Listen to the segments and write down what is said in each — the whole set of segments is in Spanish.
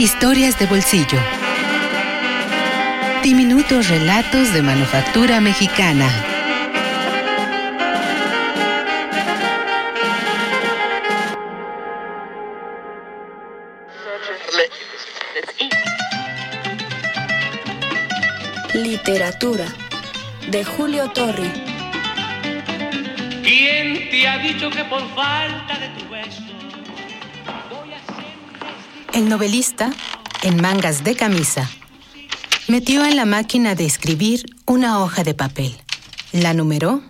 Historias de bolsillo. Diminutos relatos de manufactura mexicana. Literatura de Julio Torri. ¿Quién te ha dicho que por falta de tu beso El novelista, en mangas de camisa, metió en la máquina de escribir una hoja de papel, la numeró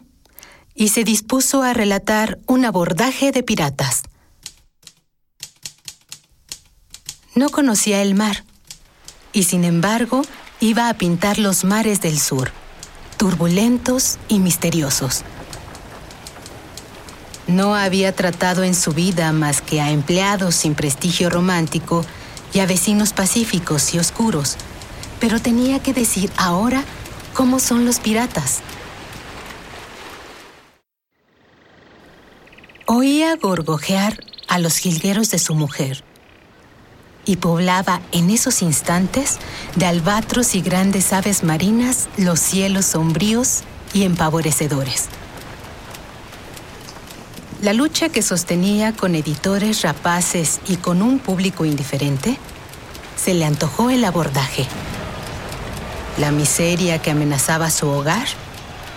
y se dispuso a relatar un abordaje de piratas. No conocía el mar y sin embargo iba a pintar los mares del sur, turbulentos y misteriosos. No había tratado en su vida más que a empleados sin prestigio romántico y a vecinos pacíficos y oscuros, pero tenía que decir ahora cómo son los piratas. Oía gorgojear a los jilgueros de su mujer y poblaba en esos instantes de albatros y grandes aves marinas los cielos sombríos y empavorecedores. La lucha que sostenía con editores rapaces y con un público indiferente, se le antojó el abordaje. La miseria que amenazaba su hogar,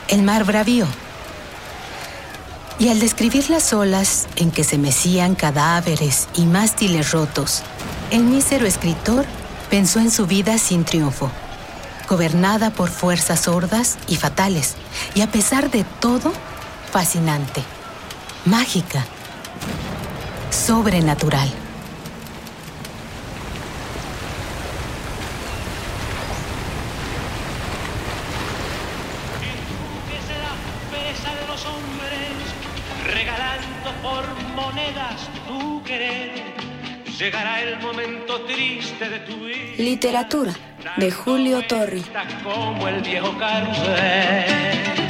el mar bravío. Y al describir las olas en que se mecían cadáveres y mástiles rotos, el mísero escritor pensó en su vida sin triunfo, gobernada por fuerzas sordas y fatales, y a pesar de todo, fascinante mágica, sobrenatural. que será pereza de los hombres regalando por monedas tu querer. Llegará el momento triste de tu vida. Literatura de Julio Torri. Como el viejo carrusel.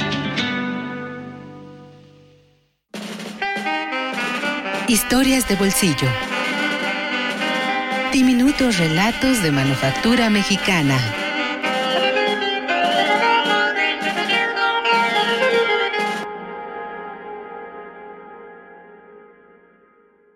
Historias de bolsillo. Diminutos relatos de manufactura mexicana.